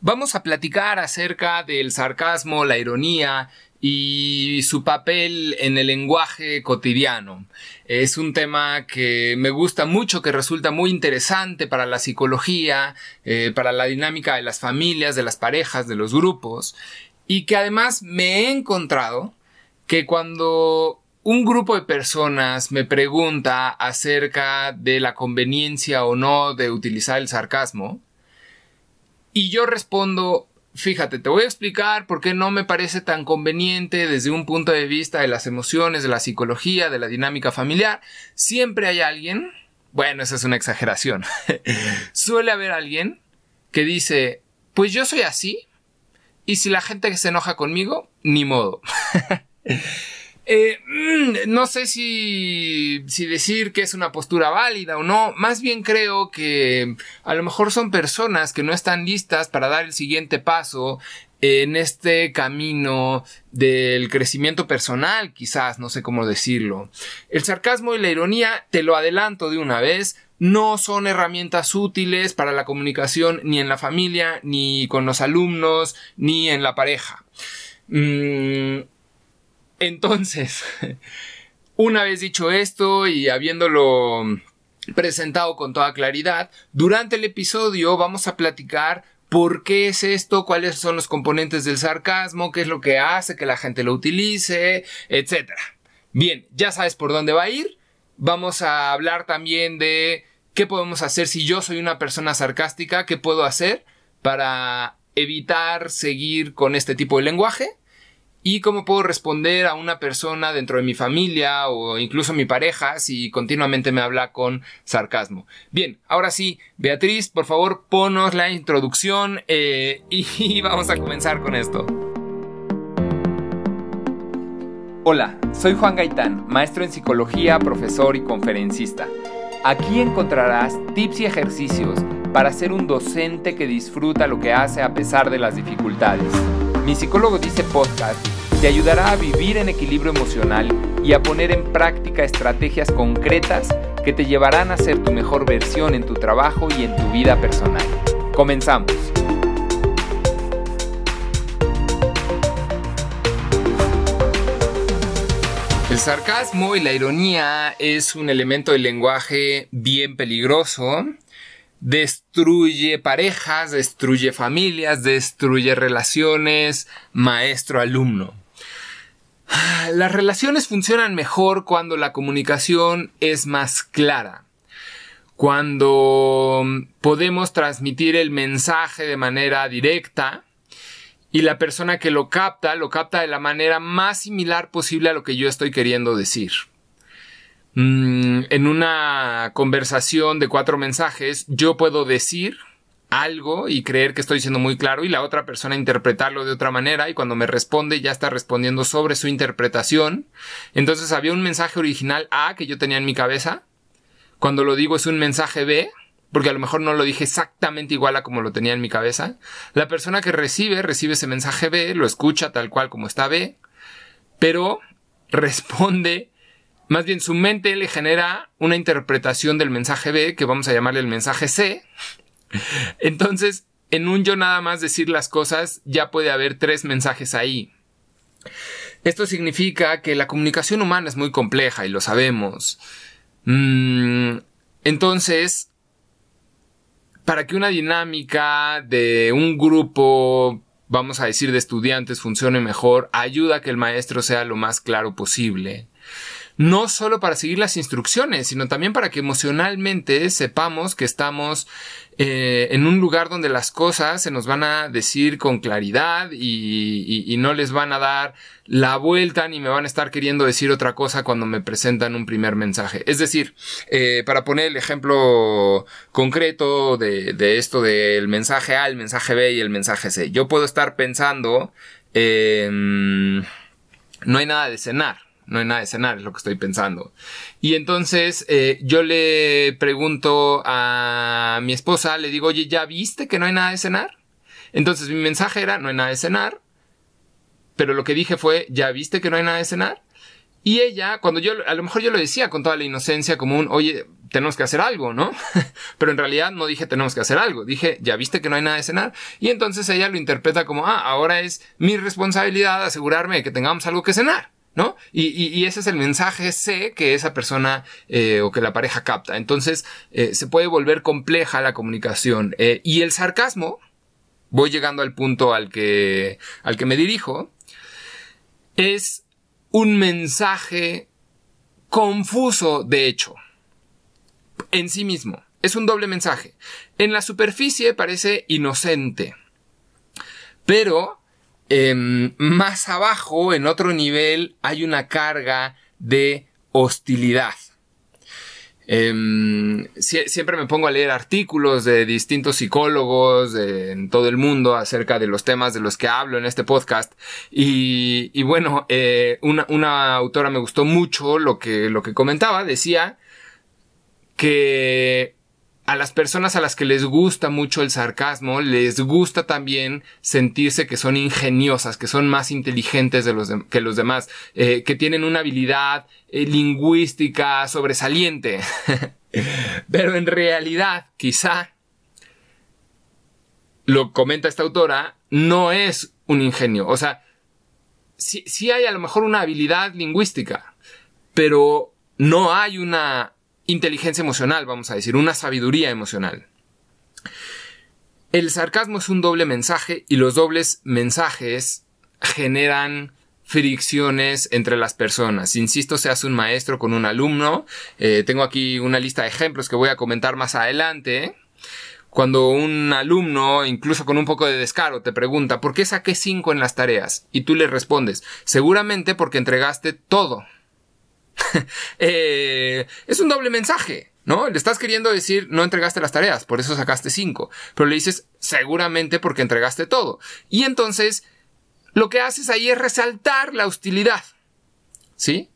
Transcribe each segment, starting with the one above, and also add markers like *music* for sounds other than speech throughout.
Vamos a platicar acerca del sarcasmo, la ironía y su papel en el lenguaje cotidiano. Es un tema que me gusta mucho, que resulta muy interesante para la psicología, eh, para la dinámica de las familias, de las parejas, de los grupos, y que además me he encontrado que cuando un grupo de personas me pregunta acerca de la conveniencia o no de utilizar el sarcasmo, y yo respondo, fíjate, te voy a explicar por qué no me parece tan conveniente desde un punto de vista de las emociones, de la psicología, de la dinámica familiar. Siempre hay alguien, bueno, esa es una exageración, *laughs* suele haber alguien que dice, pues yo soy así, y si la gente se enoja conmigo, ni modo. *laughs* Eh, mm, no sé si, decir que es una postura válida o no. Más bien creo que a lo mejor son personas que no están listas para dar el siguiente paso en este camino del crecimiento personal, quizás, no sé cómo decirlo. El sarcasmo y la ironía, te lo adelanto de una vez, no son herramientas útiles para la comunicación ni en la familia, ni con los alumnos, ni en la pareja. Mm, entonces, *laughs* una vez dicho esto y habiéndolo presentado con toda claridad, durante el episodio vamos a platicar por qué es esto, cuáles son los componentes del sarcasmo, qué es lo que hace que la gente lo utilice, etc. Bien, ya sabes por dónde va a ir. Vamos a hablar también de qué podemos hacer si yo soy una persona sarcástica, qué puedo hacer para evitar seguir con este tipo de lenguaje y cómo puedo responder a una persona dentro de mi familia o incluso mi pareja si continuamente me habla con sarcasmo. Bien, ahora sí, Beatriz, por favor, ponos la introducción eh, *laughs* y vamos a comenzar con esto. Hola, soy Juan Gaitán, maestro en psicología, profesor y conferencista. Aquí encontrarás tips y ejercicios para ser un docente que disfruta lo que hace a pesar de las dificultades. Mi psicólogo dice podcast te ayudará a vivir en equilibrio emocional y a poner en práctica estrategias concretas que te llevarán a ser tu mejor versión en tu trabajo y en tu vida personal. Comenzamos. El sarcasmo y la ironía es un elemento del lenguaje bien peligroso destruye parejas, destruye familias, destruye relaciones maestro-alumno. Las relaciones funcionan mejor cuando la comunicación es más clara, cuando podemos transmitir el mensaje de manera directa y la persona que lo capta lo capta de la manera más similar posible a lo que yo estoy queriendo decir. Mm, en una conversación de cuatro mensajes, yo puedo decir algo y creer que estoy siendo muy claro y la otra persona interpretarlo de otra manera y cuando me responde ya está respondiendo sobre su interpretación. Entonces había un mensaje original A que yo tenía en mi cabeza. Cuando lo digo es un mensaje B, porque a lo mejor no lo dije exactamente igual a como lo tenía en mi cabeza. La persona que recibe, recibe ese mensaje B, lo escucha tal cual como está B, pero *laughs* responde más bien su mente le genera una interpretación del mensaje B que vamos a llamarle el mensaje C. *laughs* Entonces, en un yo nada más decir las cosas, ya puede haber tres mensajes ahí. Esto significa que la comunicación humana es muy compleja y lo sabemos. Mm, entonces, para que una dinámica de un grupo, vamos a decir, de estudiantes funcione mejor, ayuda a que el maestro sea lo más claro posible no solo para seguir las instrucciones, sino también para que emocionalmente sepamos que estamos eh, en un lugar donde las cosas se nos van a decir con claridad y, no les van a dar la vuelta ni me van a estar queriendo decir otra cosa cuando me presentan un primer mensaje. Es decir, eh, para poner el ejemplo concreto de, de, esto del mensaje A, el mensaje B y el mensaje C, yo puedo estar pensando, no hay nada de cenar no hay nada de cenar, es lo que estoy pensando. Y entonces eh, yo le pregunto a mi esposa, le digo, oye, ¿ya viste que no hay nada de cenar? Entonces mi mensaje era, no hay nada de cenar, pero lo que dije fue, ¿ya viste que no hay nada de cenar? Y ella, cuando yo, a lo mejor yo lo decía con toda la inocencia como un, oye, tenemos que hacer algo, ¿no? *laughs* Pero en realidad no dije tenemos que hacer algo, dije, ya viste que no hay nada de cenar. Y entonces ella lo interpreta como, ah, ahora es mi responsabilidad asegurarme de que tengamos algo que cenar. ¿No? Y, ese es el mensaje C que esa persona eh, o que la pareja capta. Entonces eh, se puede volver compleja la comunicación. Eh, y el sarcasmo, voy llegando al punto al que, al que me dirijo, es un mensaje confuso de hecho en sí mismo. Es un doble mensaje. En la superficie parece inocente, pero Em, más abajo, en otro nivel, hay una carga de hostilidad. Em, siempre me pongo a leer artículos de distintos psicólogos en todo el mundo acerca de los temas de los que hablo en este podcast. Y, bueno, eh, una, una, autora me gustó mucho lo que, lo que comentaba. Decía que a las personas a las que les gusta mucho el sarcasmo, les gusta también sentirse que son ingeniosas, que son más inteligentes que los demás, eh, que tienen una habilidad eh, lingüística sobresaliente. *laughs* Pero en realidad, quizá, lo comenta esta autora, no es un ingenio. O sea, sí, sí hay a lo mejor una habilidad lingüística, pero no hay una inteligencia emocional, vamos a decir, una sabiduría emocional. El sarcasmo es un doble mensaje y los dobles mensajes generan fricciones entre las personas. Insisto, seas un maestro con un alumno. Eh, tengo aquí una lista de ejemplos que voy a comentar más adelante. Cuando un alumno, incluso con un poco de descaro, te pregunta ¿por qué saqué 5 en las tareas? Y tú le respondes, seguramente porque entregaste todo. *laughs* Eh, es un doble mensaje. ¿No? Le estás queriendo decir no entregaste las tareas, por eso sacaste cinco. Pero le dices seguramente porque entregaste todo. Y entonces lo que haces ahí es resaltar la hostilidad. ¿Sí?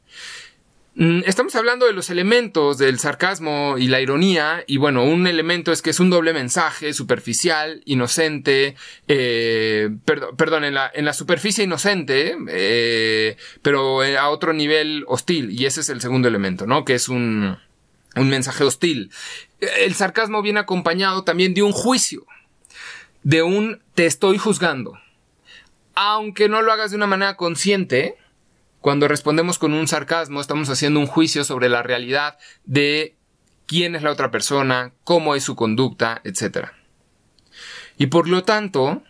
Mm, estamos hablando de los elementos del sarcasmo y la ironía, y bueno, un elemento es que es un doble mensaje, superficial, inocente, eh, perdón, en, la, en la, superficie inocente, eh, pero a otro nivel hostil, y ese es el segundo elemento, ¿no? Que es un, un mensaje hostil. El sarcasmo viene acompañado también de un juicio, de un te estoy juzgando. Aunque no lo hagas de una manera consciente, cuando respondemos con un sarcasmo, estamos haciendo un juicio sobre la realidad de quién es la otra persona, cómo es su conducta, etc. Y por lo tanto,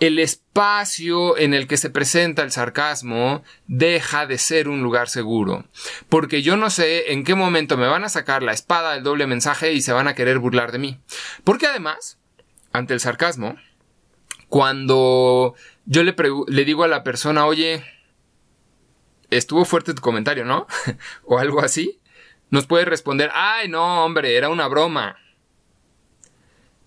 el espacio en el que se presenta el sarcasmo deja de ser un lugar seguro. Porque yo no sé en qué momento me van a sacar la espada del doble mensaje y se van a querer burlar de mí. Porque además, ante el sarcasmo, cuando yo le, le digo a la persona, oye, estuvo fuerte tu comentario, ¿no? *laughs* o algo así, nos puede responder, ay, no, hombre, era una broma.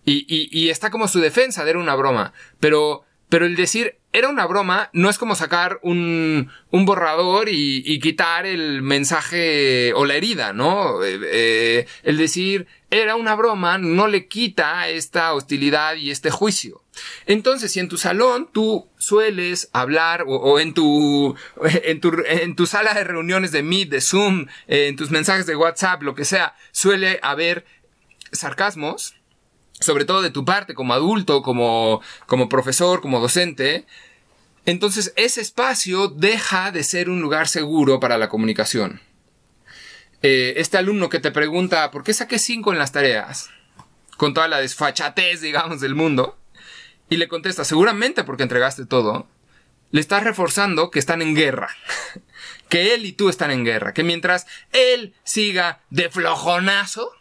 Y, y, está como su defensa de era una broma. Pero, pero el decir era una broma no es como sacar un, un borrador y, y, quitar el mensaje o la herida, ¿no? Eh, eh, el decir era una broma no le quita esta hostilidad y este juicio. Entonces, si en tu salón tú sueles hablar o, en, tu, *laughs* en, tu, en tu sala de reuniones de Meet, de Zoom, en tus mensajes de WhatsApp, lo que sea, suele haber sarcasmos, sobre todo de tu parte como adulto, como, como profesor, como docente, entonces ese espacio deja de ser un lugar seguro para la comunicación. Eh, este alumno que te pregunta, ¿por qué saqué 5 en las tareas? Con toda la desfachatez, digamos, del mundo y le contesta, seguramente porque entregaste todo, le estás reforzando que están en guerra. *laughs* que él y tú están en guerra. Que mientras él siga de flojonazo,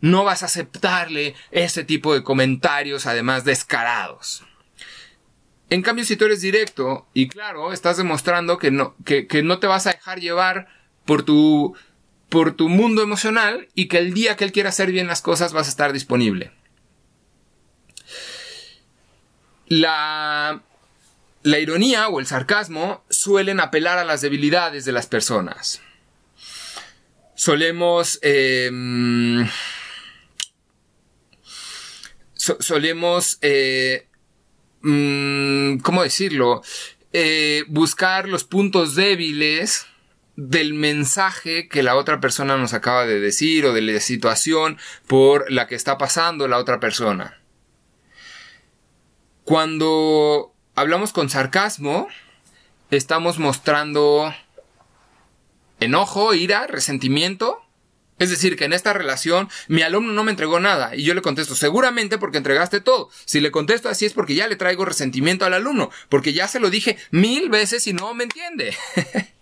no vas a aceptarle ese tipo de comentarios, además descarados. En cambio, si tú eres directo y claro, estás demostrando que no, que, que no te vas a dejar llevar por tu, por tu mundo emocional y que el día que él quiera hacer bien las cosas vas a estar disponible. La, la ironía o el sarcasmo suelen apelar a las debilidades de las personas. Solemos... Em, solemos... Eh, mm, ¿Cómo decirlo? Eh, buscar los puntos débiles del mensaje que la otra persona nos acaba de decir o de la situación por la que está pasando la otra persona. Cuando hablamos con sarcasmo, estamos mostrando enojo, ira, resentimiento. Es decir, que en esta relación mi alumno no me entregó nada y yo le contesto, seguramente porque entregaste todo. Si le contesto así es porque ya le traigo resentimiento al alumno, porque ya se lo dije mil veces y no me entiende. *laughs*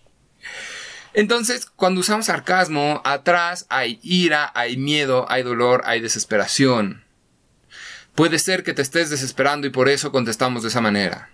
Entonces, cuando usamos sarcasmo, atrás hay ira, hay miedo, hay dolor, hay desesperación. Puede ser que te estés desesperando y por eso contestamos de esa manera.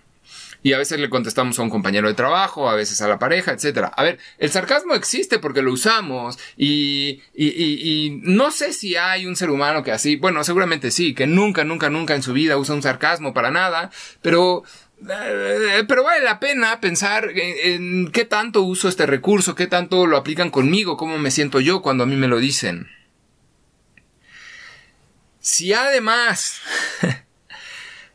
Y a veces le contestamos a un compañero de trabajo, a veces a la pareja, etc. A ver, el sarcasmo existe porque lo usamos y, y, y, no sé si hay un ser humano que así, bueno, seguramente sí, que nunca, nunca, nunca en su vida usa un sarcasmo para nada, pero eh, pero vale la pena pensar en, qué tanto uso este recurso, qué tanto lo aplican conmigo, cómo me siento yo cuando a mí me lo dicen. Si además *laughs*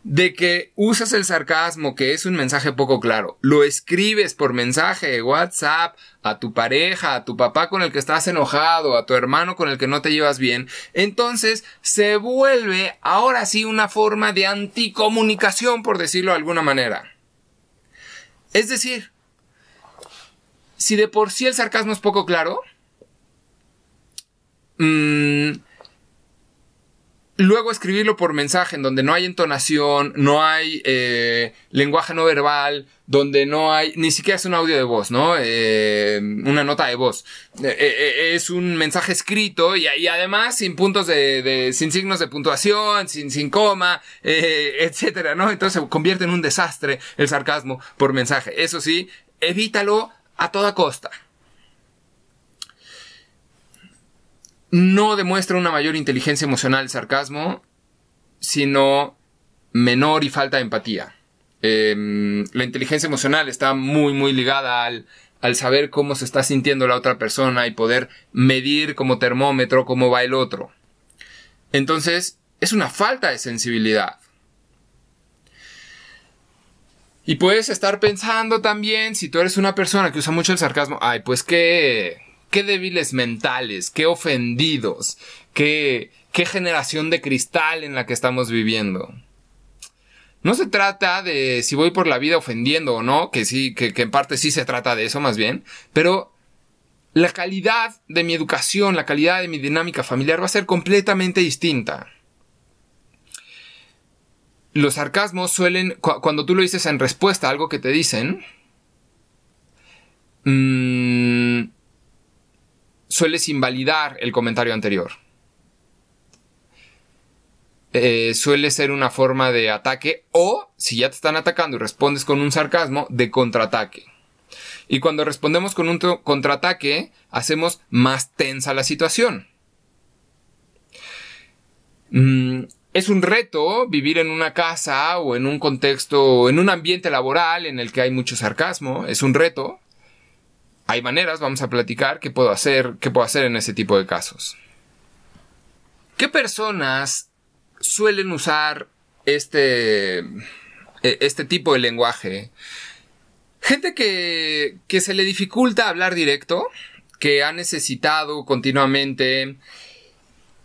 de que usas el sarcasmo, que es un mensaje poco claro, lo escribes por mensaje de WhatsApp a tu pareja, a tu papá con el que estás enojado, a tu hermano con el que no te llevas bien, entonces se vuelve ahora sí una forma de anticomunicación, por decirlo de alguna manera. Es decir, si de por sí el sarcasmo es poco claro, mmm, luego escribirlo por mensaje, en donde no hay entonación, no hay eh, lenguaje no verbal, donde no hay, ni siquiera es un audio de voz, ¿no? Eh, una nota de voz. Eh, es un mensaje escrito y, además sin puntos de, sin signos de puntuación, sin, sin coma, *laughs* etcétera, ¿no? Entonces se convierte en un desastre el sarcasmo por mensaje. Eso sí, evítalo a toda costa. No demuestra una mayor inteligencia emocional el sarcasmo, sino menor y falta de empatía. Em, la inteligencia emocional está muy, muy ligada al, al saber cómo se está sintiendo la otra persona y poder medir como termómetro cómo va el otro. Entonces, es una falta de sensibilidad. Y puedes estar pensando también, si tú eres una persona que usa mucho el sarcasmo, ay, pues que qué débiles mentales, qué ofendidos, qué, qué generación de cristal en la que estamos viviendo. No se trata de si voy por la vida ofendiendo o no, que sí, que, en parte sí se trata de eso más bien, pero la calidad de mi educación, la calidad de mi dinámica familiar va a ser completamente distinta. Los sarcasmos suelen, cuando tú lo dices en respuesta a algo que te dicen, mmm, sueles invalidar el comentario anterior. Eh, suele ser una forma de ataque o, si ya te están atacando y respondes con un sarcasmo, de contraataque. Y cuando respondemos con un contraataque, hacemos más tensa la situación. Mm, es un reto vivir en una casa o en un contexto, en un ambiente laboral en el que hay mucho sarcasmo. Es un reto hay maneras, vamos a platicar, qué puedo hacer, puedo hacer en ese tipo de casos. ¿Qué personas suelen usar este, e, este tipo de lenguaje? Gente que, que se le dificulta hablar directo, que ha necesitado continuamente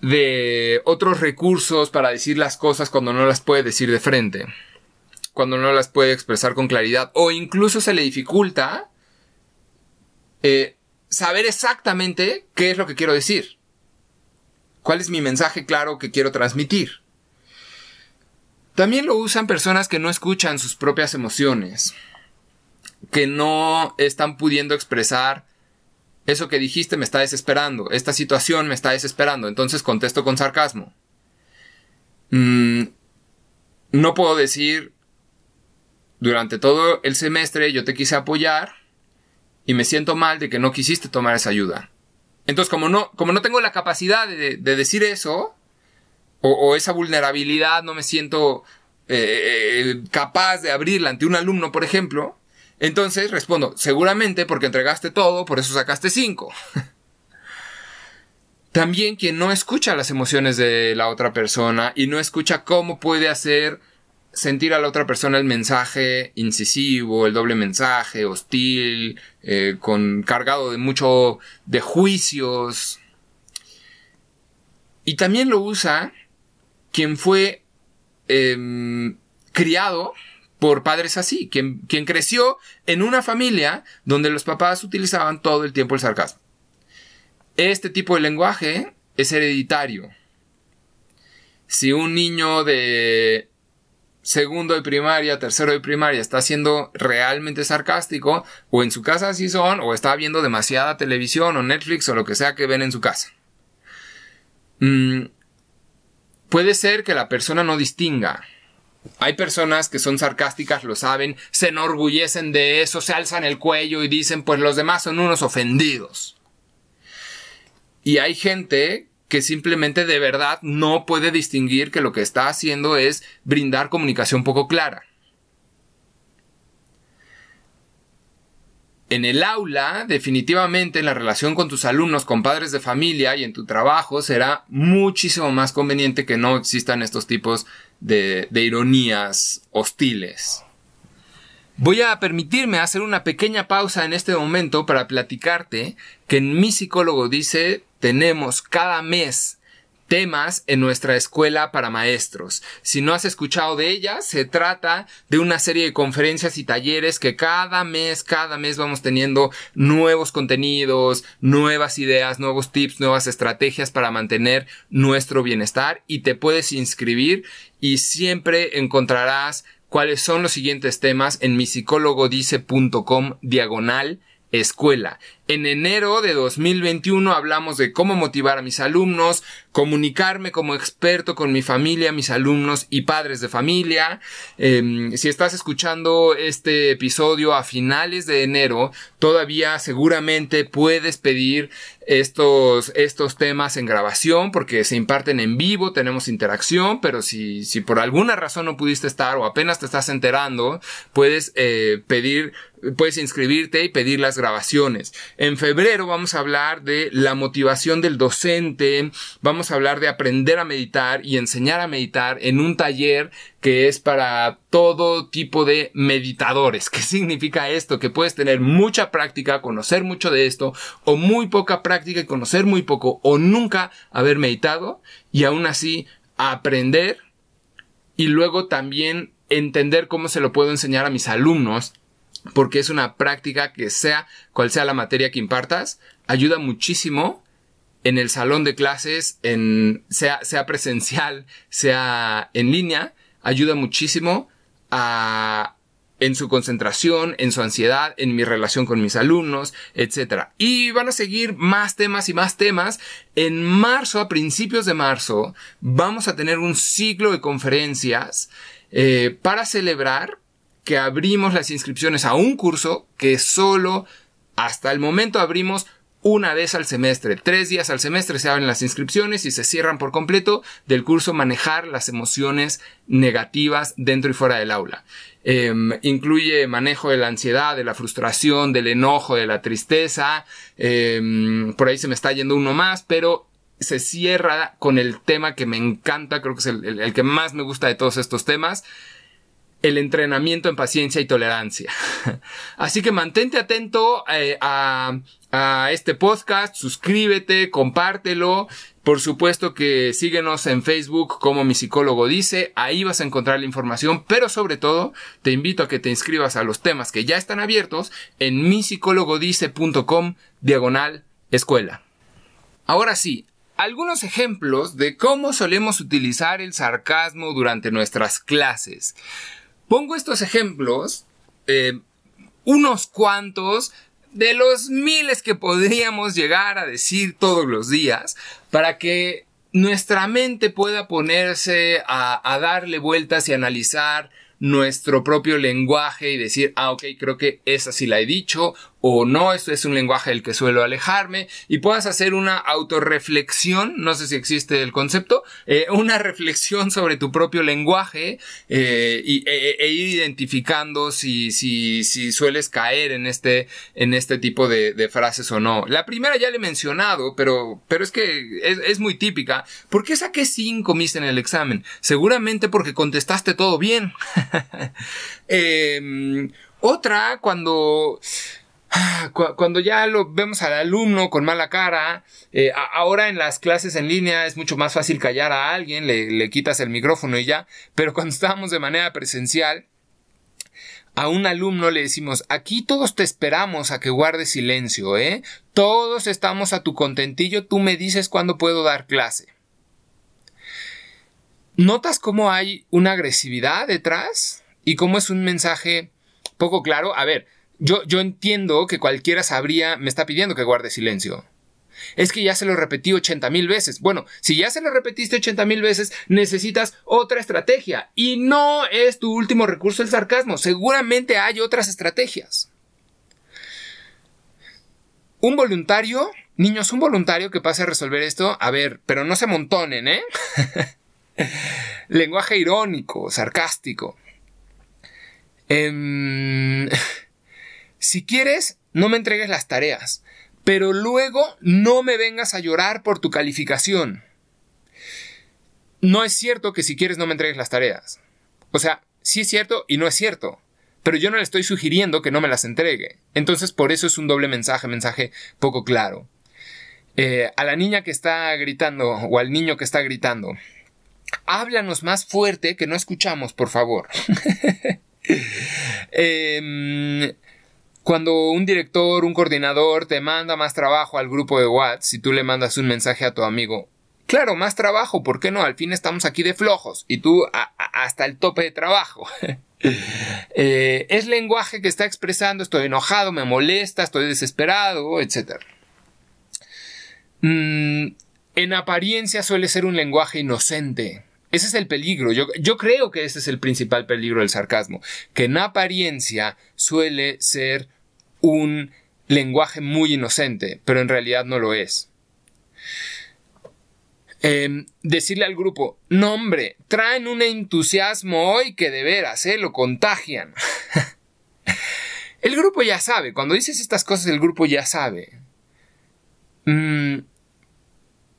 de otros recursos para decir las cosas cuando no las puede decir de frente, cuando no las puede expresar con claridad, o incluso se le dificulta eh, saber exactamente qué es lo que quiero decir. ¿Cuál es mi mensaje claro que quiero transmitir? También lo usan personas que no escuchan sus propias emociones, que no están pudiendo expresar eso que dijiste me está desesperando, esta situación me está desesperando, entonces contesto con sarcasmo. Mm, no puedo decir, durante todo el semestre yo te quise apoyar, y me siento mal de que no quisiste tomar esa ayuda. Entonces, como no, como no tengo la capacidad de, decir eso, o, esa vulnerabilidad, no me siento eh, capaz de abrirla ante un alumno, por ejemplo, entonces respondo, seguramente porque entregaste todo, por eso sacaste cinco. *laughs* También quien no escucha las emociones de la otra persona y no escucha cómo puede hacer sentir a la otra persona el mensaje incisivo, el doble mensaje, hostil, eh, con cargado de mucho de juicios. Y también lo usa quien fue em, criado por padres así, quien, quien creció en una familia donde los papás utilizaban todo el tiempo el sarcasmo. Este tipo de lenguaje es hereditario. Si un niño de segundo de primaria, tercero de primaria está siendo realmente sarcástico, o en su casa así son, o está viendo demasiada televisión o Netflix o lo que sea que ven en su casa. Mm, puede ser que la persona no distinga. Hay personas que son sarcásticas, lo saben, se enorgullecen de eso, se alzan el cuello y dicen, pues los demás son unos ofendidos. Y hay gente que simplemente de verdad no puede distinguir que lo que está haciendo es brindar comunicación poco clara. En el aula, definitivamente en la relación con tus alumnos, con padres de familia y en tu trabajo será muchísimo más conveniente que no existan estos tipos de, de ironías hostiles. Voy a permitirme hacer una pequeña pausa en este momento para platicarte que en mi psicólogo dice tenemos cada mes temas en nuestra escuela para maestros. Si no has escuchado de ella, se trata de una serie de conferencias y talleres que cada mes, cada mes vamos teniendo nuevos contenidos, nuevas ideas, nuevos tips, nuevas estrategias para mantener nuestro bienestar y te puedes inscribir y siempre encontrarás cuáles son los siguientes temas en mi diagonal escuela. En enero de 2021 hablamos de cómo motivar a mis alumnos, comunicarme como experto con mi familia, mis alumnos y padres de familia. Em, si estás escuchando este episodio a finales de enero, todavía seguramente puedes pedir estos, estos temas en grabación porque se imparten en vivo, tenemos interacción, pero si, si por alguna razón no pudiste estar o apenas te estás enterando, puedes eh, pedir puedes inscribirte y pedir las grabaciones. En febrero vamos a hablar de la motivación del docente, vamos a hablar de aprender a meditar y enseñar a meditar en un taller que es para todo tipo de meditadores. ¿Qué significa esto? Que puedes tener mucha práctica, conocer mucho de esto, o muy poca práctica y conocer muy poco, o nunca haber meditado y aún así aprender y luego también entender cómo se lo puedo enseñar a mis alumnos porque es una práctica que sea cual sea la materia que impartas, ayuda muchísimo en el salón de clases, en, sea, sea presencial, sea en línea, ayuda muchísimo a, en su concentración, en su ansiedad, en mi relación con mis alumnos, etc. Y van a seguir más temas y más temas. En marzo, a principios de marzo, vamos a tener un ciclo de conferencias eh, para celebrar que abrimos las inscripciones a un curso que solo hasta el momento abrimos una vez al semestre. Tres días al semestre se abren las inscripciones y se cierran por completo del curso Manejar las emociones negativas dentro y fuera del aula. Em, incluye manejo de la ansiedad, de la frustración, del enojo, de la tristeza. Em, por ahí se me está yendo uno más, pero se cierra con el tema que me encanta, creo que es el que más me gusta de todos estos temas, el entrenamiento en paciencia y tolerancia. *laughs* Así que mantente atento eh, a, este podcast, suscríbete, compártelo. Por supuesto que síguenos en Facebook como mi psicólogo dice, ahí vas a encontrar la información, pero sobre todo te invito a que te inscribas a los temas que ya están abiertos en misicólogodice.com diagonal escuela. Ahora sí, algunos ejemplos de cómo solemos utilizar el sarcasmo durante nuestras clases. Pongo estos ejemplos, eh, unos cuantos de los miles que podríamos llegar a decir todos los días, para que nuestra mente pueda ponerse a, a darle vueltas y analizar nuestro propio lenguaje y decir, ah, ok, creo que esa sí la he dicho, o no, esto es un lenguaje del que suelo alejarme y puedas hacer una autorreflexión, no sé si existe el concepto, eh, una reflexión sobre tu propio lenguaje eh, y, e, e, ir identificando si, si, si sueles caer en este, en este tipo de, frases o no. La primera ya le he mencionado, pero, pero es que es, muy típica. ¿Por qué saqué 5 mis en el examen? Seguramente porque contestaste todo bien. *laughs* eh, otra, cuando... Cuando ya lo vemos al alumno con mala cara, eh, ahora en las clases en línea es mucho más fácil callar a alguien, le, le quitas el micrófono y ya, pero cuando estábamos de manera presencial, a un alumno le decimos, aquí todos te esperamos a que guardes silencio, ¿eh? Todos estamos a tu contentillo, tú me dices cuándo puedo dar clase. ¿Notas cómo hay una agresividad detrás? ¿Y cómo es un mensaje poco claro? A ver, yo, yo entiendo que cualquiera sabría, me está pidiendo que guarde silencio. Es que ya se lo repetí 80 mil veces. Bueno, si ya se lo repetiste 80 mil veces, necesitas otra estrategia. Y no es tu último recurso el sarcasmo. Seguramente hay otras estrategias. Un voluntario, niños, un voluntario que pase a resolver esto, a ver, pero no se montonen, ¿eh? *laughs* Lenguaje irónico, sarcástico. Em, *laughs* si quieres, no me entregues las tareas, pero luego no me vengas a llorar por tu calificación. No es cierto que si quieres no me entregues las tareas. O sea, sí es cierto y no es cierto. Pero yo no le estoy sugiriendo que no me las entregue. Entonces por eso es un doble mensaje, mensaje poco claro. Eh, a la niña que está gritando o al niño que está gritando, háblanos más fuerte que no escuchamos, por favor. *laughs* eh, cuando un director, un coordinador te manda más trabajo al grupo de WhatsApp, si tú le mandas un mensaje a tu amigo, claro, más trabajo, ¿por qué no? Al fin estamos aquí de flojos y tú hasta el tope de trabajo. *laughs* Eh, es lenguaje que está expresando estoy enojado, me molesta, estoy desesperado, etc. Mm, en apariencia suele ser un lenguaje inocente. Ese es el peligro. Yo, yo, creo que ese es el principal peligro del sarcasmo. Que en apariencia suele ser un lenguaje muy inocente, pero en realidad no lo es. Em, decirle al grupo, no hombre, traen un entusiasmo hoy que de veras, ¿eh? Lo contagian. *laughs* el grupo ya sabe, cuando dices estas cosas el grupo ya sabe. Mm,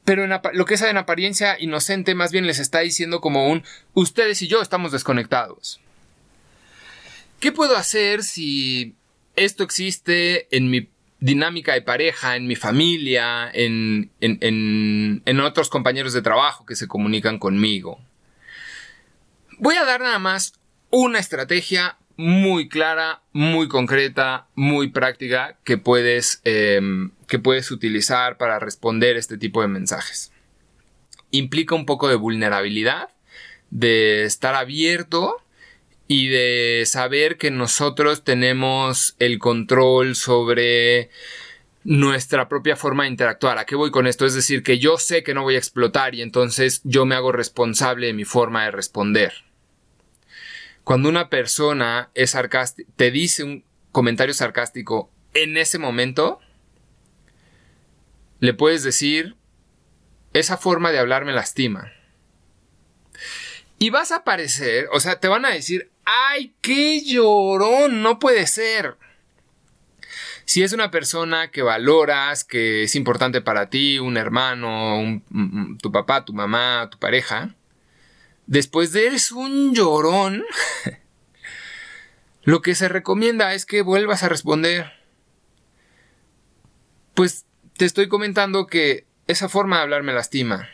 pero lo que es en apariencia inocente más bien les está diciendo como un, ustedes y yo estamos desconectados. ¿Qué puedo hacer si esto existe en mi dinámica de pareja, en mi familia, en, en, otros compañeros de trabajo que se comunican conmigo. Voy a dar nada más una estrategia muy clara, muy concreta, muy práctica que puedes, em, que puedes utilizar para responder este tipo de mensajes. Implica un poco de vulnerabilidad, de estar abierto y de saber que nosotros tenemos el control sobre nuestra propia forma de interactuar. ¿A qué voy con esto? Es decir, que yo sé que no voy a explotar y entonces yo me hago responsable de mi forma de responder. Cuando una persona es te dice un comentario sarcástico en ese momento, le puedes decir, esa forma de hablar me lastima. Y vas a aparecer, o sea, te van a decir, ¡ay, qué llorón! No puede ser. Si es una persona que valoras, que es importante para ti, un hermano, tu papá, tu mamá, tu pareja, después de eres un llorón, *laughs* lo que se recomienda es que vuelvas a responder. Pues te estoy comentando que esa forma de hablar me lastima.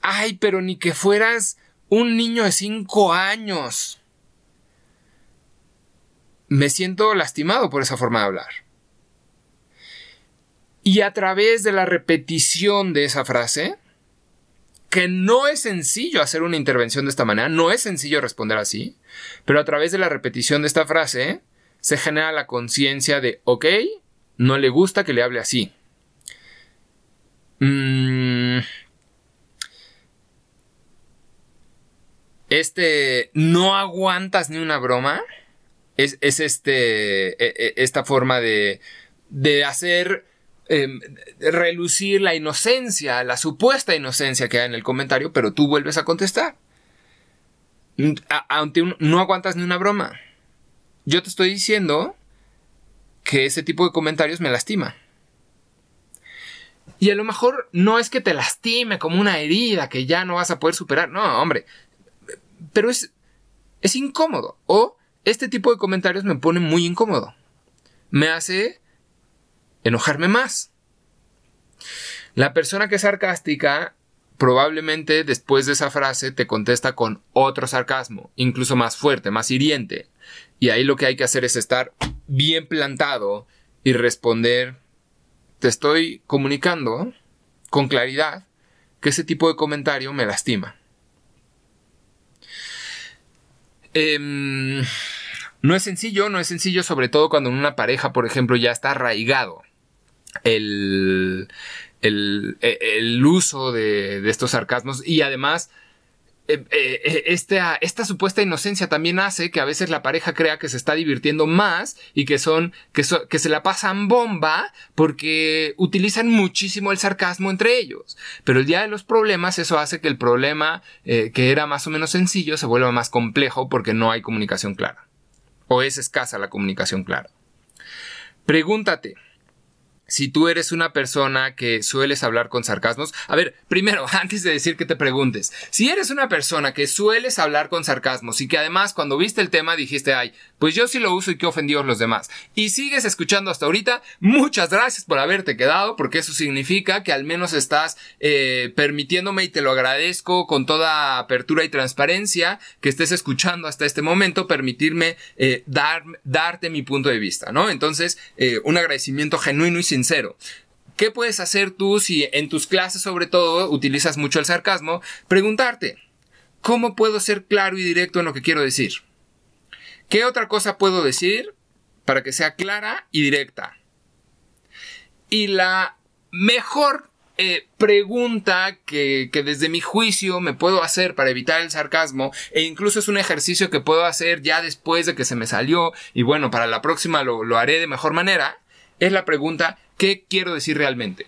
Ay, pero ni que fueras un niño de 5 años. Me siento lastimado por esa forma de hablar. Y a través de la repetición de esa frase, que no es sencillo hacer una intervención de esta manera, no es sencillo responder así, pero a través de la repetición de esta frase se genera la conciencia de, ok, no le gusta que le hable así. Mmm este no aguantas ni una broma, es, este, e, e, esta forma de, de hacer em, relucir la inocencia, la supuesta inocencia que hay en el comentario, pero tú vuelves a contestar. Aunque no aguantas ni una broma. Yo te estoy diciendo que ese tipo de comentarios me lastima. Y a lo mejor no es que te lastime como una herida que ya no vas a poder superar. No, hombre. Pero es, es incómodo. O este tipo de comentarios me pone muy incómodo. Me hace enojarme más. La persona que es sarcástica probablemente después de esa frase te contesta con otro sarcasmo, incluso más fuerte, más hiriente. Y ahí lo que hay que hacer es estar bien plantado y responder, te estoy comunicando con claridad que ese tipo de comentario me lastima. Eh, no es sencillo, no es sencillo, sobre todo cuando en una pareja, por ejemplo, ya está arraigado el, el, uso de, estos sarcasmos. Y además eh, eh, esta, esta, supuesta inocencia también hace que a veces la pareja crea que se está divirtiendo más y que son, que, se la pasan bomba porque utilizan muchísimo el sarcasmo entre ellos. Pero el día de los problemas eso hace que el problema eh, que era más o menos sencillo se vuelva más complejo porque no hay comunicación clara o es escasa la comunicación clara. Pregúntate, si tú eres una persona que sueles hablar con sarcasmos, a ver, primero, *laughs* antes de decir que te preguntes, si eres una persona que sueles hablar con sarcasmos y que además cuando viste el tema dijiste, ay, pues yo sí lo uso y qué ofendidos los demás, y sigues escuchando hasta ahorita, muchas gracias por haberte quedado, porque eso significa que al menos estás eh, permitiéndome y te lo agradezco con toda apertura y transparencia que estés escuchando hasta este momento, permitirme eh, dar, darte mi punto de vista, ¿no? Entonces, eh, un agradecimiento genuino y sincero. ¿Qué puedes hacer tú si en tus clases sobre todo utilizas mucho el sarcasmo? Preguntarte, ¿cómo puedo ser claro y directo en lo que quiero decir? ¿Qué otra cosa puedo decir para que sea clara y directa? Y la mejor eh, pregunta que, desde mi juicio me puedo hacer para evitar el sarcasmo e incluso es un ejercicio que puedo hacer ya después de que se me salió y bueno, para la próxima lo, lo haré de mejor manera, es la pregunta ¿qué quiero decir realmente?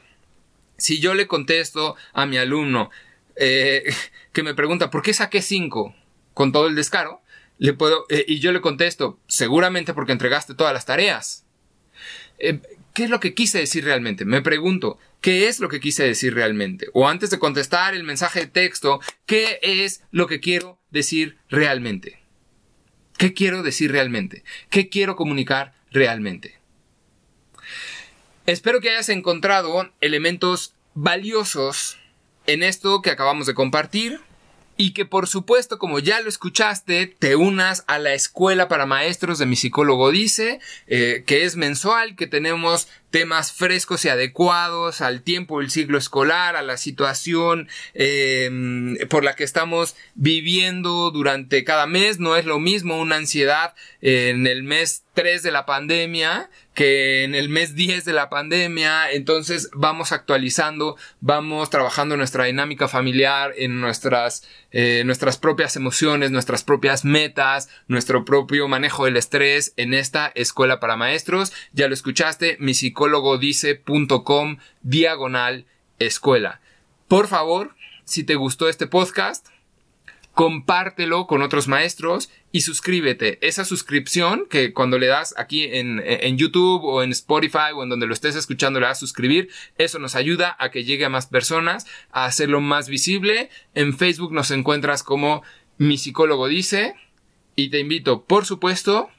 Si yo le contesto a mi alumno eh, *laughs* que me pregunta ¿por qué saqué 5 con todo el descaro? Le puedo, eh, y yo le contesto, seguramente porque entregaste todas las tareas. Eh, ¿Qué es lo que quise decir realmente? Me pregunto, ¿qué es lo que quise decir realmente? O antes de contestar el mensaje de texto, ¿qué es lo que quiero decir realmente? ¿Qué quiero decir realmente? ¿Qué quiero comunicar realmente? Espero que hayas encontrado elementos valiosos en esto que acabamos de compartir y que por supuesto, como ya lo escuchaste, te unas a la escuela para maestros de mi psicólogo dice, eh, que es mensual, que tenemos temas frescos y adecuados al tiempo del siglo escolar, a la situación em, por la que estamos viviendo durante cada mes. No es lo mismo una ansiedad en el mes 3 de la pandemia que en el mes 10 de la pandemia. Entonces vamos actualizando, vamos trabajando nuestra dinámica familiar, en nuestras, eh, nuestras propias emociones, nuestras propias metas, nuestro propio manejo del estrés en esta escuela para maestros. Ya lo escuchaste, mi psicólogo psicólogodice.com diagonal escuela. Por favor, si te gustó este podcast, compártelo con otros maestros y suscríbete. Esa suscripción que cuando le das aquí en, en, YouTube o en Spotify o en donde lo estés escuchando le das suscribir, eso nos ayuda a que llegue a más personas, a hacerlo más visible. En Facebook nos encuentras como mi psicólogo dice y te invito, por supuesto,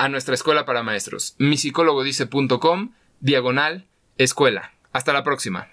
a nuestra escuela para maestros, misicólogodice.com, diagonal, escuela. Hasta la próxima.